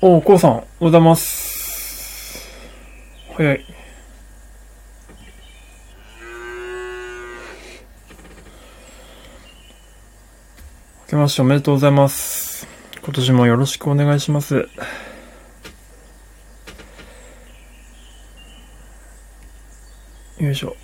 おう、こうさん、おはようございます。早い。明けましておめでとうございます。今年もよろしくお願いします。よいしょ。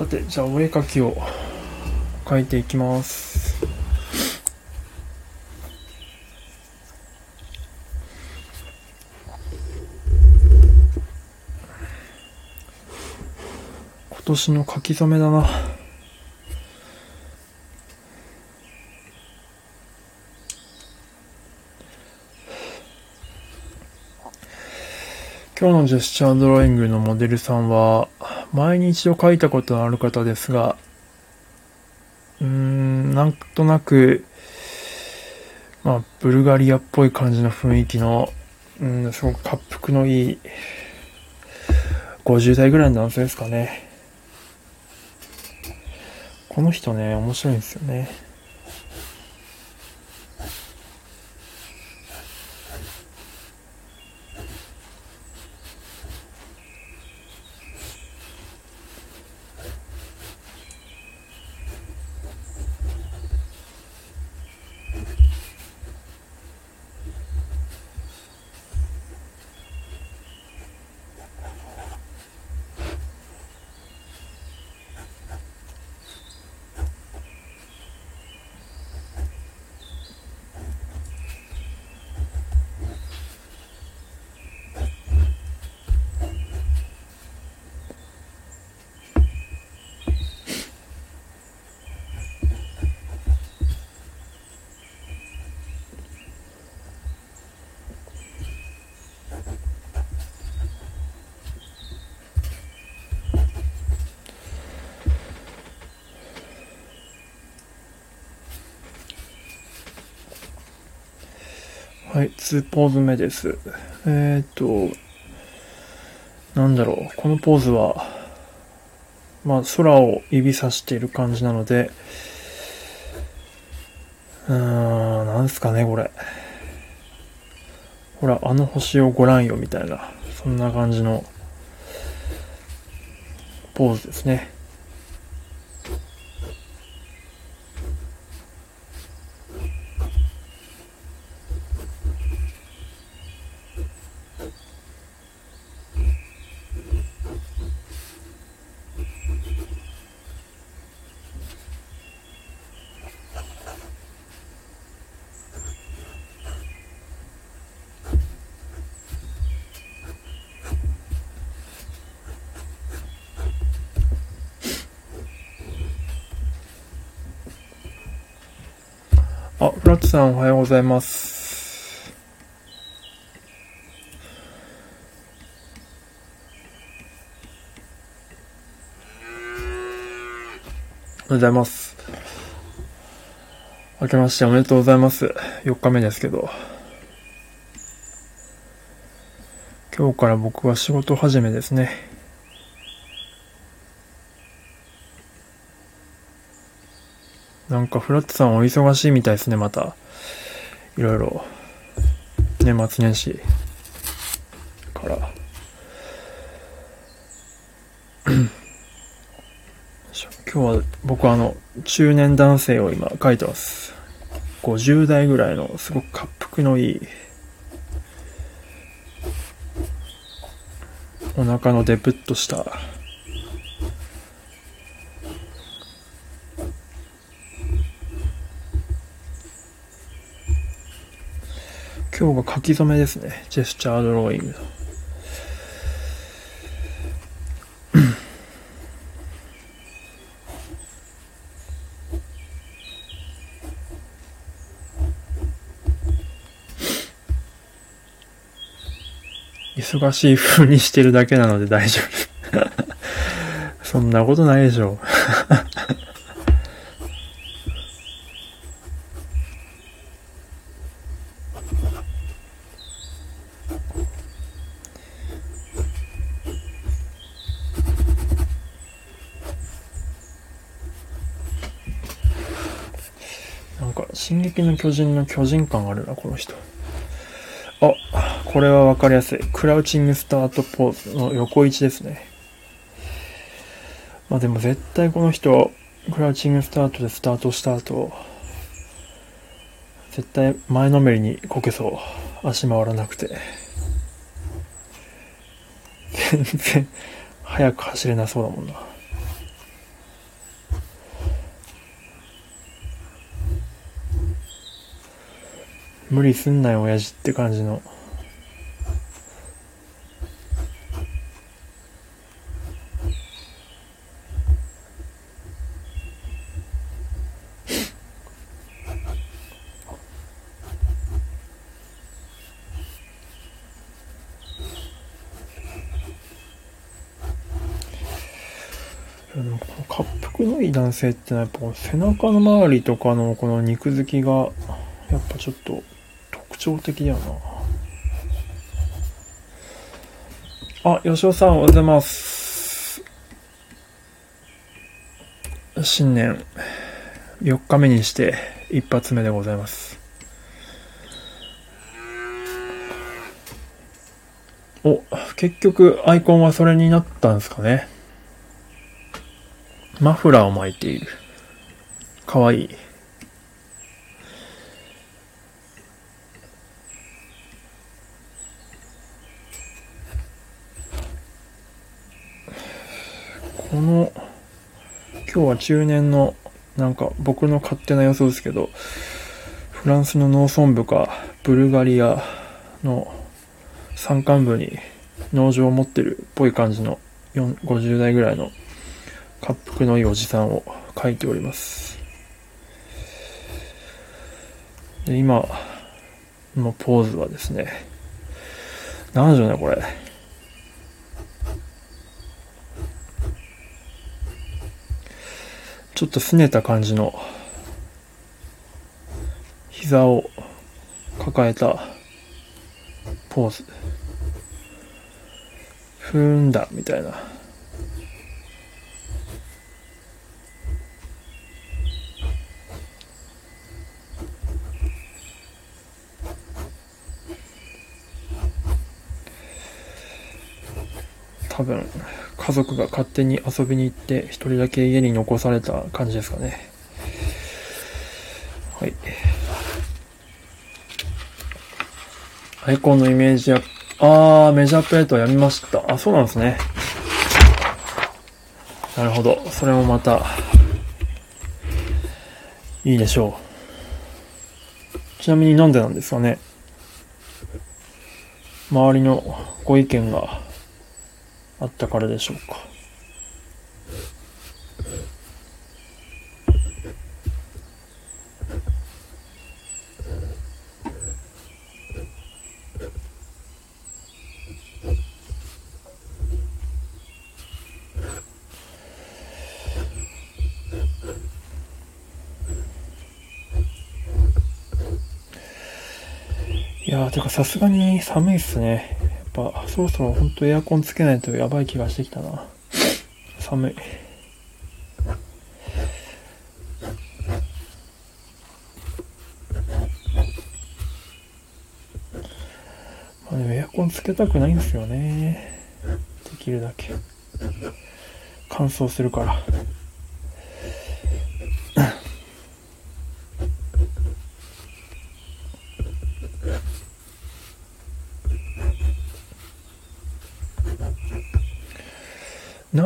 さて、じゃあお絵描きを描いていきます。今年の書き初めだな。今日のジェスチャードローイングのモデルさんは、前に一度書いたことのある方ですが、うーん、なんとなく、まあ、ブルガリアっぽい感じの雰囲気の、うん、すごく滑覆のいい、50代ぐらいの男性ですかね。この人ね、面白いんですよね。はい、2ポーズ目です。えー、っと、なんだろう、このポーズは、まあ、空を指さしている感じなので、うーん、なんすかね、これ。ほら、あの星をご覧よ、みたいな、そんな感じの、ポーズですね。ラットさんおはようございます。おはようございます。明けましておめでとうございます。4日目ですけど。今日から僕は仕事始めですね。なんかフラットさんお忙しいみたいですね、また。いろいろ。年末年始から。今日は僕あの、中年男性を今書いてます。50代ぐらいのすごく滑覆のいい、お腹のデブッとした今日が書き初めですね。ジェスチャードローイング。忙しい風にしてるだけなので大丈夫。そんなことないでしょう。進撃の巨人の巨人感あるな、この人。あ、これはわかりやすい。クラウチングスタートポーズの横位置ですね。まあでも絶対この人、クラウチングスタートでスタートした後、絶対前のめりにこけそう。足回らなくて。全然速く走れなそうだもんな。無理すんなよ、親父って感じの。でもこのいい男性ってのはやっぱ背中の周りとかのこの肉付きがやっぱちょっと徴的だよな。あ、吉尾さんおはようございます。新年4日目にして一発目でございます。お、結局アイコンはそれになったんですかね。マフラーを巻いている。かわいい。の、今日は中年の、なんか僕の勝手な予想ですけど、フランスの農村部か、ブルガリアの山間部に農場を持ってるっぽい感じの50代ぐらいの滑腹のいいおじさんを描いております。で、今のポーズはですね、なんでしょうね、これ。ちょっと拗ねた感じの、膝を抱えたポーズ。ふーんだ、みたいな。多分、家族が勝手に遊びに行って、一人だけ家に残された感じですかね。はい。アイコンのイメージや、あー、メジャープレートやみました。あ、そうなんですね。なるほど。それもまた、いいでしょう。ちなみになんでなんですかね。周りのご意見があったからでしょうか。いやー、てかさすがに寒いっすね。ぱそろそろ本当エアコンつけないとやばい気がしてきたな。寒い。まあでもエアコンつけたくないんですよね。できるだけ。乾燥するから。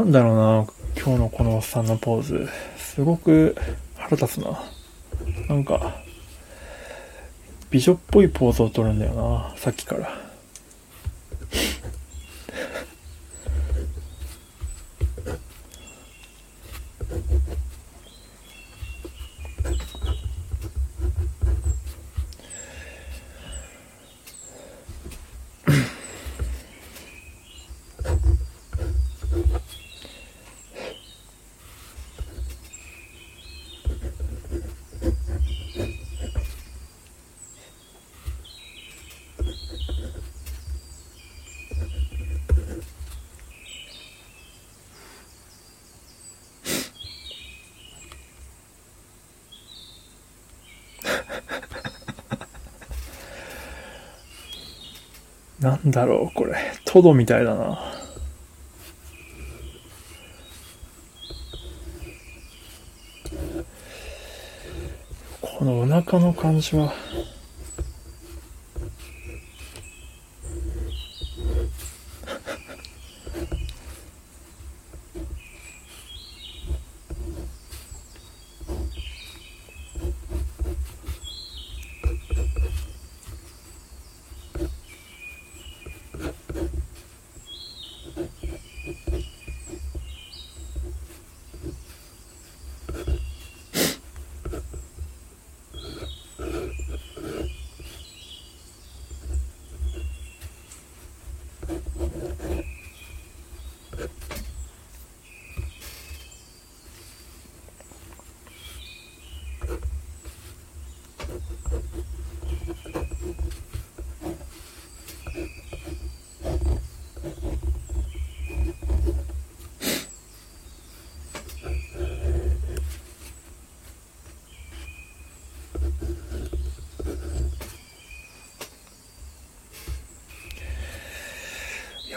なんだろうな、今日のこのおっさんのポーズ。すごく腹立つな。なんか、美女っぽいポーズを取るんだよな、さっきから。なんだろう、これ。トドみたいだな。このお腹の感じは。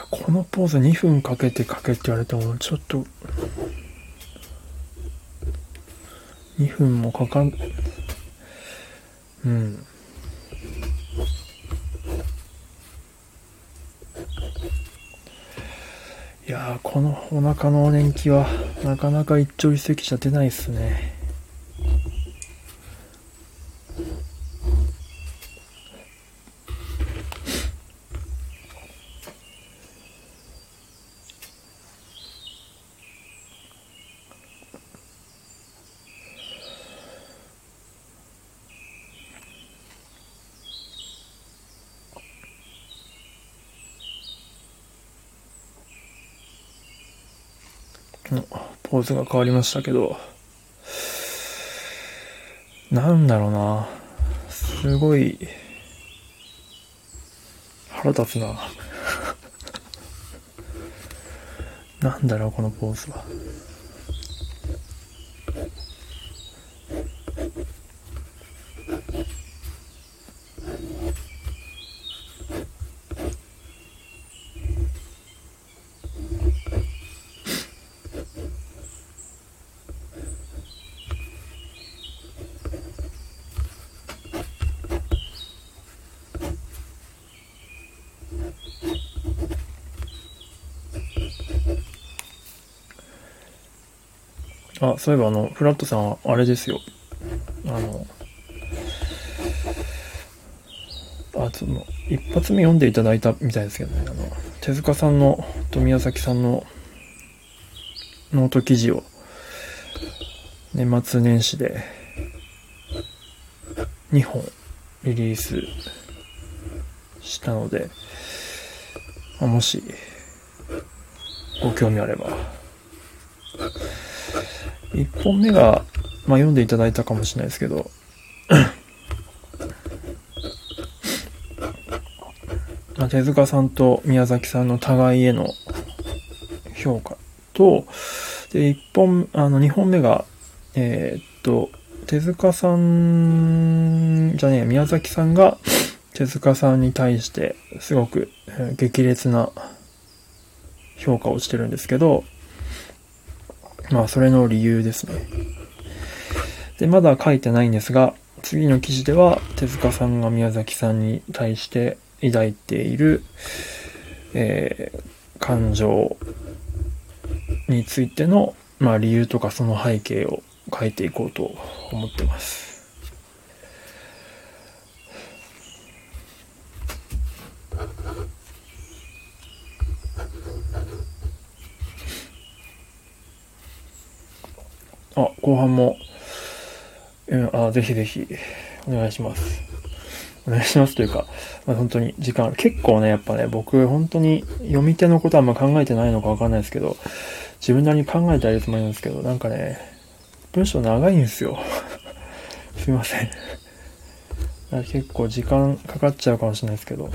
このポーズ2分かけてかけって言われても、ちょっと、2分もかかん、うん。いや、このお腹のお年季は、なかなか一朝一夕じゃ出ないっすね。ポーズが変わりましたけど、なんだろうな。すごい、腹立つな。なんだろう、このポーズは。あ、そういえばあの、フラットさんはあれですよ。あの、あ、その、一発目読んでいただいたみたいですけどね、あの、手塚さんの、と宮崎さんのノート記事を、年末年始で、2本リリースしたので、もし、ご興味あれば、1本目が、まあ、読んでいただいたかもしれないですけど、まあ、手塚さんと宮崎さんの互いへの評価と、で、1本、あの、2本目が、えー、っと、手塚さん、じゃねえ、宮崎さんが手塚さんに対してすごく激烈な評価をしてるんですけど、まあ、それの理由ですね。で、まだ書いてないんですが、次の記事では、手塚さんが宮崎さんに対して抱いている、えー、感情についての、まあ、理由とかその背景を書いていこうと思ってます。あ、後半も、うん、あ、ぜひぜひ、お願いします。お願いしますというか、まあ、本当に時間、結構ね、やっぱね、僕、本当に読み手のことはあんま考えてないのかわかんないですけど、自分なりに考えてあるつもりなんですけど、なんかね、文章長いんですよ。すいません。結構時間かかっちゃうかもしれないですけど、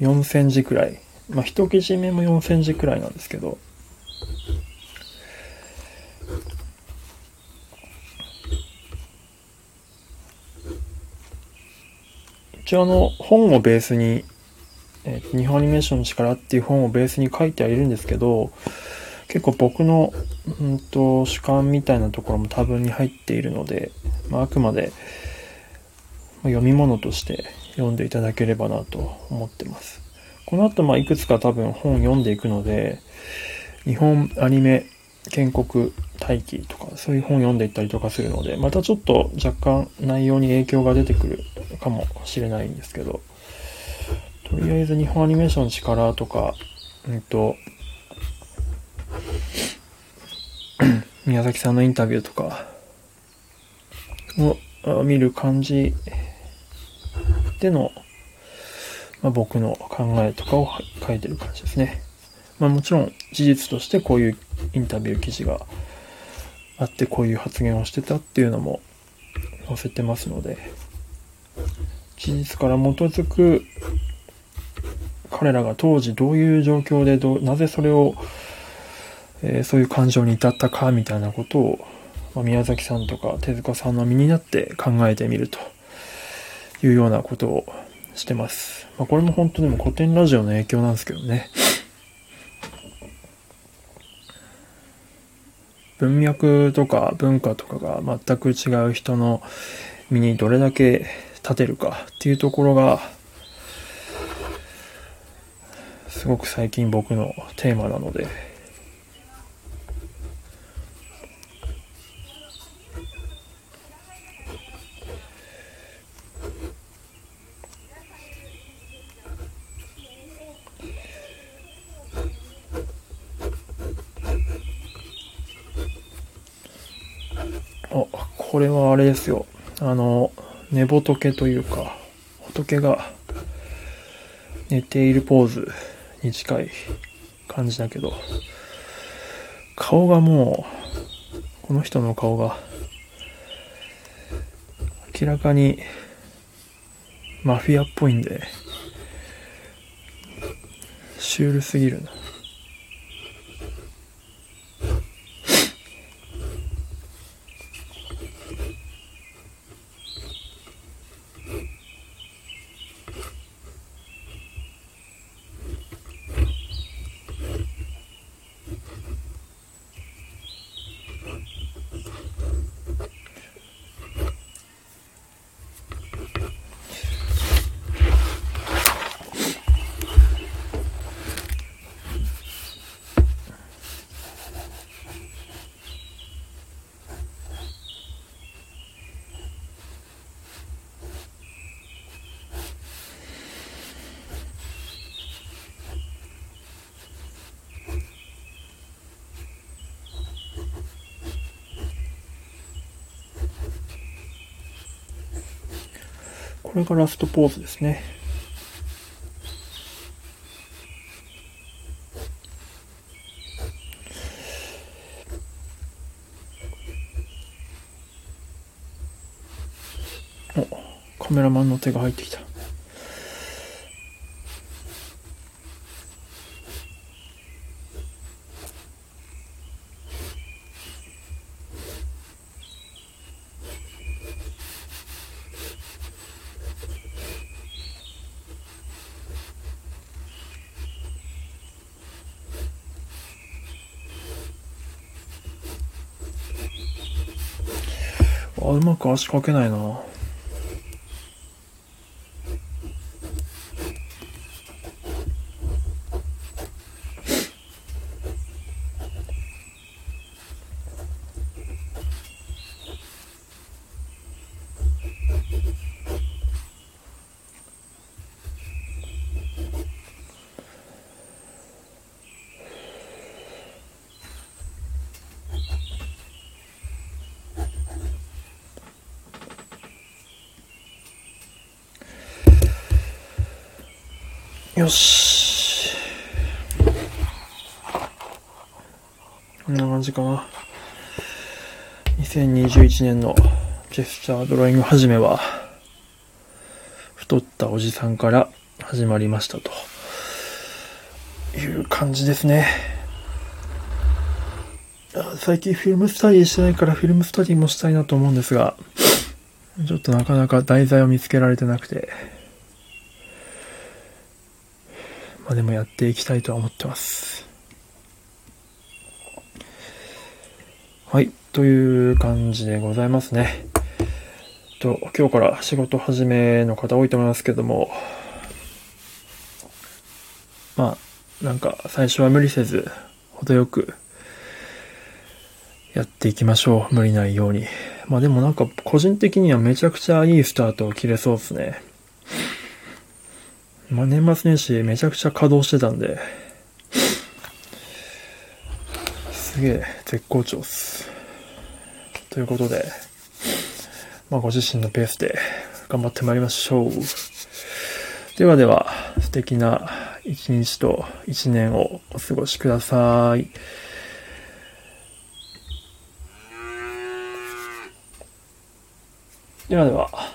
4000字くらい。まあ、一記事目も4000字くらいなんですけど、一応あの、本をベースにえー、日本アニメーションの力っていう本をベースに書いてはいるんですけど、結構僕の、うんと、主観みたいなところも多分に入っているので、まあ、あくまで、読み物として読んでいただければなと思ってます。この後、まあ、いくつか多分本読んでいくので、日本アニメ建国大気とか、そういう本読んでいったりとかするので、またちょっと若干内容に影響が出てくるかもしれないんですけど、とりあえず日本アニメーションの力とか、うんと、宮崎さんのインタビューとかを見る感じでの、まあ、僕の考えとかを書いてる感じですね。まあもちろん事実としてこういうインタビュー記事があってこういう発言をしてたっていうのも載せてますので、事実から基づく彼らが当時どういう状況でどなぜそれを、えー、そういう感情に至ったかみたいなことを、まあ、宮崎さんとか手塚さんの身になって考えてみるというようなことをしてます。まあ、これも本当でも古典ラジオの影響なんですけどね。文脈とか文化とかが全く違う人の身にどれだけ立てるかっていうところがすごく最近僕のテーマなのでこれはあれですよ。あの、寝仏というか、仏が寝ているポーズに近い感じだけど、顔がもう、この人の顔が、明らかにマフィアっぽいんで、シュールすぎるな。これがラストポーズですね。お、カメラマンの手が入ってきた。あ、うまく足かけないな。よし。こんな感じかな。2021年のジェスチャードローイング始めは、太ったおじさんから始まりましたという感じですね。最近フィルムスタディしてないからフィルムスタディもしたいなと思うんですが、ちょっとなかなか題材を見つけられてなくて、まあでもやっていきたいとは思ってます。はい、という感じでございますね。と、今日から仕事始めの方多いと思いますけども、まあ、なんか最初は無理せず、程よくやっていきましょう。無理ないように。まあでもなんか個人的にはめちゃくちゃいいスタートを切れそうですね。まあ年末年始めちゃくちゃ稼働してたんで、すげえ絶好調っす。ということで、まあご自身のペースで頑張ってまいりましょう。ではでは、素敵な一日と一年をお過ごしください。ではでは。